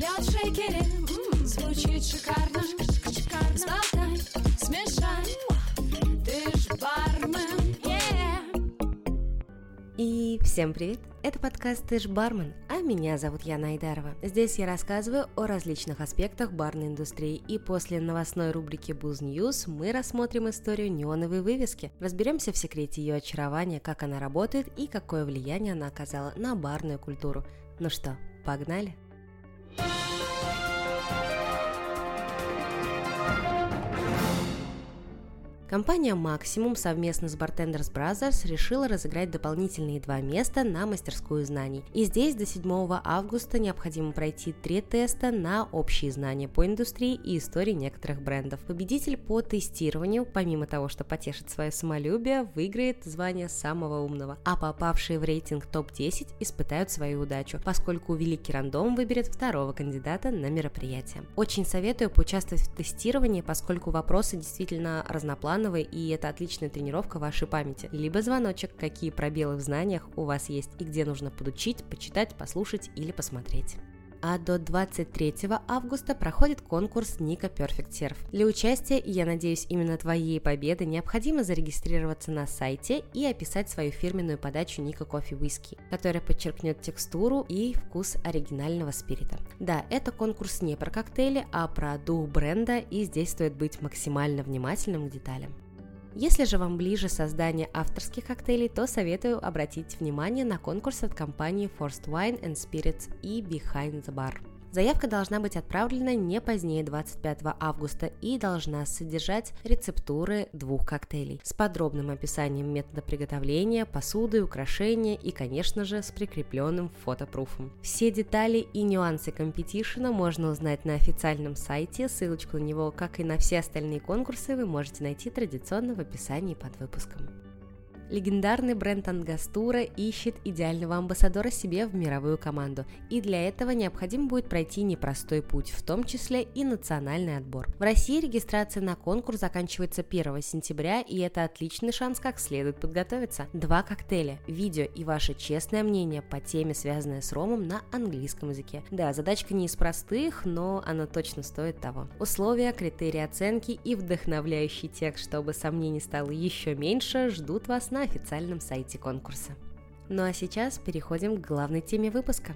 Лед в шейкере, звучит шикарно. Сболтай, смешай, ты ж бармен. И всем привет! Это подкаст «Ты ж бармен», а меня зовут Яна Айдарова. Здесь я рассказываю о различных аспектах барной индустрии, и после новостной рубрики «Booze News» мы рассмотрим историю неоновой вывески, разберемся в секрете ее очарования, как она работает и какое влияние она оказала на барную культуру. Ну что, погнали? Компания Maximum совместно с Bartenders Brothers решила разыграть дополнительные два места на мастерскую знаний. И здесь до 7 августа необходимо пройти три теста на общие знания по индустрии и истории некоторых брендов. Победитель по тестированию, помимо того, что потешит свое самолюбие, выиграет звание самого умного, а попавшие в рейтинг топ-10 испытают свою удачу, поскольку Великий Рандом выберет второго кандидата на мероприятие. Очень советую поучаствовать в тестировании, поскольку вопросы действительно разноплановые разноплановые, и это отличная тренировка вашей памяти. Либо звоночек, какие пробелы в знаниях у вас есть и где нужно подучить, почитать, послушать или посмотреть а до 23 августа проходит конкурс Ника Perfect Surf. Для участия, и я надеюсь именно твоей победы, необходимо зарегистрироваться на сайте и описать свою фирменную подачу Ника Кофе Whisky, которая подчеркнет текстуру и вкус оригинального спирита. Да, это конкурс не про коктейли, а про дух бренда, и здесь стоит быть максимально внимательным к деталям. Если же вам ближе создание авторских коктейлей, то советую обратить внимание на конкурс от компании Forced Wine and Spirits и Behind the Bar. Заявка должна быть отправлена не позднее 25 августа и должна содержать рецептуры двух коктейлей с подробным описанием метода приготовления, посуды, украшения и, конечно же, с прикрепленным фотопруфом. Все детали и нюансы компетишена можно узнать на официальном сайте, ссылочку на него, как и на все остальные конкурсы, вы можете найти традиционно в описании под выпуском легендарный бренд Ангастура ищет идеального амбассадора себе в мировую команду, и для этого необходимо будет пройти непростой путь, в том числе и национальный отбор. В России регистрация на конкурс заканчивается 1 сентября, и это отличный шанс как следует подготовиться. Два коктейля, видео и ваше честное мнение по теме, связанной с ромом на английском языке. Да, задачка не из простых, но она точно стоит того. Условия, критерии оценки и вдохновляющий текст, чтобы сомнений стало еще меньше, ждут вас на на официальном сайте конкурса. Ну а сейчас переходим к главной теме выпуска.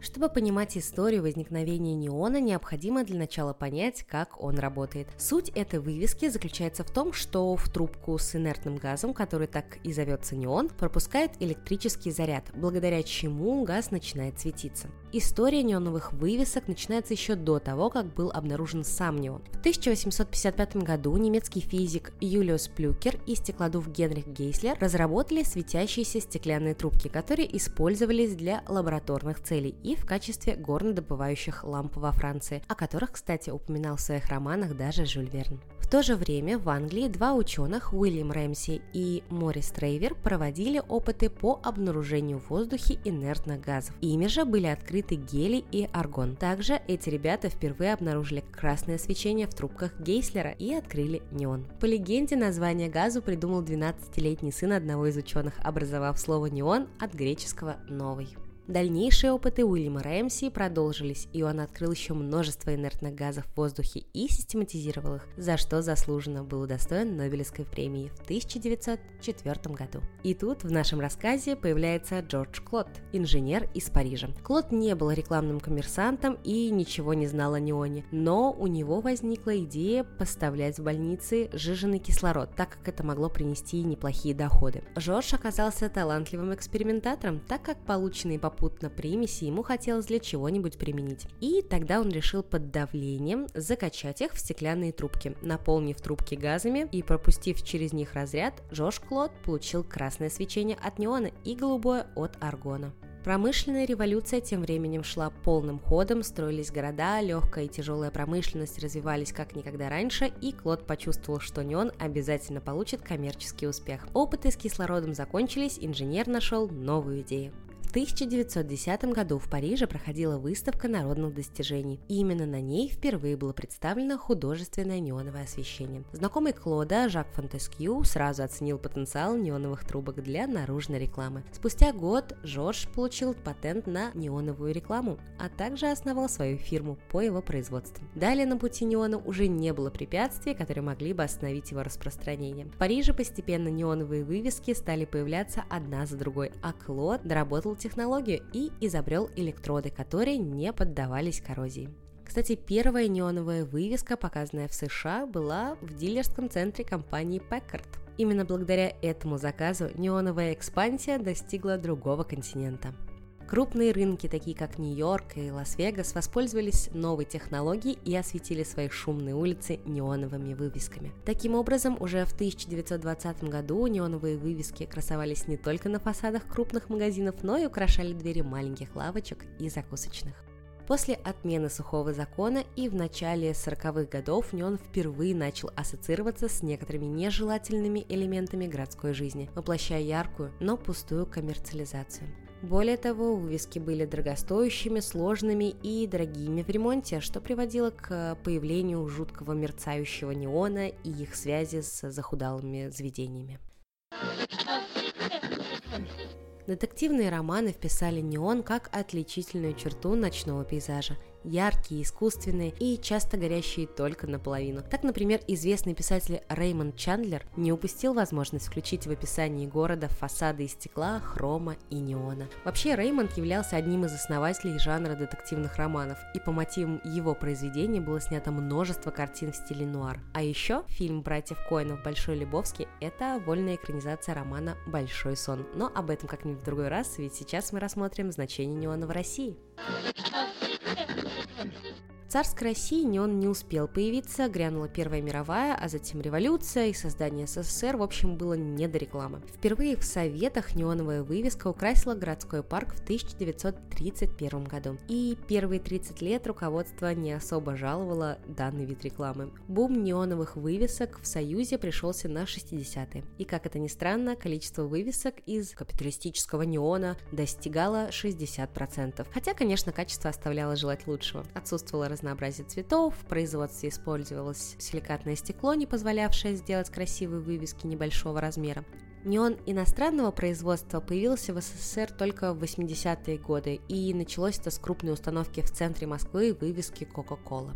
Чтобы понимать историю возникновения неона, необходимо для начала понять, как он работает. Суть этой вывески заключается в том, что в трубку с инертным газом, который так и зовется неон, пропускает электрический заряд, благодаря чему газ начинает светиться. История неоновых вывесок начинается еще до того, как был обнаружен сам неон. В 1855 году немецкий физик Юлиус Плюкер и стеклодув Генрих Гейслер разработали светящиеся стеклянные трубки, которые использовались для лабораторных целей и в качестве горнодобывающих ламп во Франции, о которых, кстати, упоминал в своих романах даже Жюль Верн. В то же время в Англии два ученых, Уильям Рэмси и Морис Трейвер, проводили опыты по обнаружению в воздухе инертных газов. Ими же были открыты гелий и аргон. Также эти ребята впервые обнаружили красное свечение в трубках Гейслера и открыли неон. По легенде, название газу придумал 12-летний сын одного из ученых, образовав слово неон от греческого «новый». Дальнейшие опыты Уильяма Рэмси продолжились, и он открыл еще множество инертных газов в воздухе и систематизировал их, за что заслуженно был удостоен Нобелевской премии в 1904 году. И тут в нашем рассказе появляется Джордж Клод, инженер из Парижа. Клод не был рекламным коммерсантом и ничего не знал о неоне, но у него возникла идея поставлять в больницы жиженый кислород, так как это могло принести неплохие доходы. Жорж оказался талантливым экспериментатором, так как полученные по попутно примеси ему хотелось для чего-нибудь применить. И тогда он решил под давлением закачать их в стеклянные трубки. Наполнив трубки газами и пропустив через них разряд, Джош Клод получил красное свечение от неона и голубое от аргона. Промышленная революция тем временем шла полным ходом, строились города, легкая и тяжелая промышленность развивались как никогда раньше, и Клод почувствовал, что неон обязательно получит коммерческий успех. Опыты с кислородом закончились, инженер нашел новую идею. 1910 году в Париже проходила выставка народных достижений, и именно на ней впервые было представлено художественное неоновое освещение. Знакомый Клода Жак Фонтескью сразу оценил потенциал неоновых трубок для наружной рекламы. Спустя год Жорж получил патент на неоновую рекламу, а также основал свою фирму по его производству. Далее на пути неона уже не было препятствий, которые могли бы остановить его распространение. В Париже постепенно неоновые вывески стали появляться одна за другой, а Клод доработал технологию и изобрел электроды, которые не поддавались коррозии. Кстати, первая неоновая вывеска, показанная в США, была в дилерском центре компании Packard. Именно благодаря этому заказу неоновая экспансия достигла другого континента. Крупные рынки, такие как Нью-Йорк и Лас-Вегас, воспользовались новой технологией и осветили свои шумные улицы неоновыми вывесками. Таким образом, уже в 1920 году неоновые вывески красовались не только на фасадах крупных магазинов, но и украшали двери маленьких лавочек и закусочных. После отмены сухого закона и в начале 40-х годов неон впервые начал ассоциироваться с некоторыми нежелательными элементами городской жизни, воплощая яркую, но пустую коммерциализацию. Более того, вывески были дорогостоящими, сложными и дорогими в ремонте, что приводило к появлению жуткого мерцающего неона и их связи с захудалыми заведениями. Детективные романы вписали неон как отличительную черту ночного пейзажа яркие, искусственные и часто горящие только наполовину. Так, например, известный писатель Реймонд Чандлер не упустил возможность включить в описании города фасады из стекла, хрома и неона. Вообще, Реймонд являлся одним из основателей жанра детективных романов, и по мотивам его произведения было снято множество картин в стиле нуар. А еще фильм «Братьев Коинов. Большой Лебовский» — это вольная экранизация романа «Большой сон». Но об этом как-нибудь в другой раз, ведь сейчас мы рассмотрим значение неона в России Thank you. Царской России неон не успел появиться, грянула Первая мировая, а затем революция и создание СССР, в общем, было не до рекламы. Впервые в Советах неоновая вывеска украсила городской парк в 1931 году. И первые 30 лет руководство не особо жаловало данный вид рекламы. Бум неоновых вывесок в Союзе пришелся на 60-е. И, как это ни странно, количество вывесок из капиталистического неона достигало 60%. Хотя, конечно, качество оставляло желать лучшего. Отсутствовало разнообразие разнообразие цветов, в производстве использовалось силикатное стекло, не позволявшее сделать красивые вывески небольшого размера. Неон иностранного производства появился в СССР только в 80-е годы, и началось это с крупной установки в центре Москвы вывески Coca-Cola.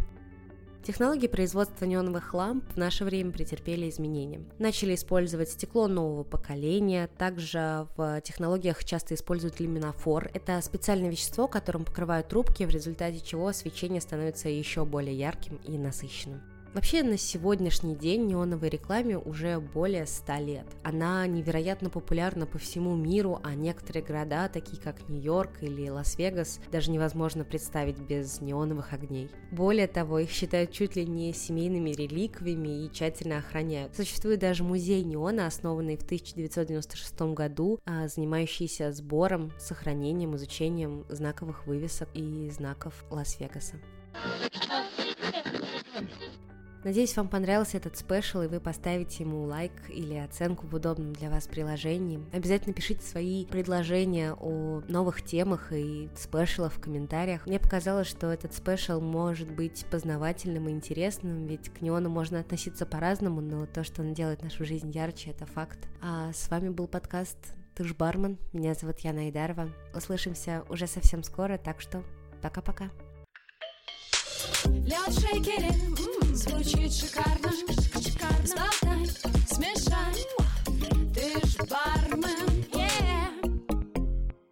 Технологии производства неоновых ламп в наше время претерпели изменения. Начали использовать стекло нового поколения, также в технологиях часто используют люминофор. Это специальное вещество, которым покрывают трубки, в результате чего свечение становится еще более ярким и насыщенным. Вообще на сегодняшний день неоновой рекламе уже более 100 лет. Она невероятно популярна по всему миру, а некоторые города, такие как Нью-Йорк или Лас-Вегас, даже невозможно представить без неоновых огней. Более того, их считают чуть ли не семейными реликвиями и тщательно охраняют. Существует даже музей неона, основанный в 1996 году, а, занимающийся сбором, сохранением, изучением знаковых вывесок и знаков Лас-Вегаса. Надеюсь, вам понравился этот special, и вы поставите ему лайк или оценку в удобном для вас приложении. Обязательно пишите свои предложения о новых темах и special ах в комментариях. Мне показалось, что этот special может быть познавательным и интересным, ведь к неону можно относиться по-разному, но то, что он делает нашу жизнь ярче, это факт. А с вами был подкаст «Ты ж бармен». Меня зовут Яна Айдарова. Услышимся уже совсем скоро, так что пока-пока. Лед шейкере, Звучит шикарно, шикарно. Сболтай, смешай, ты ж бар.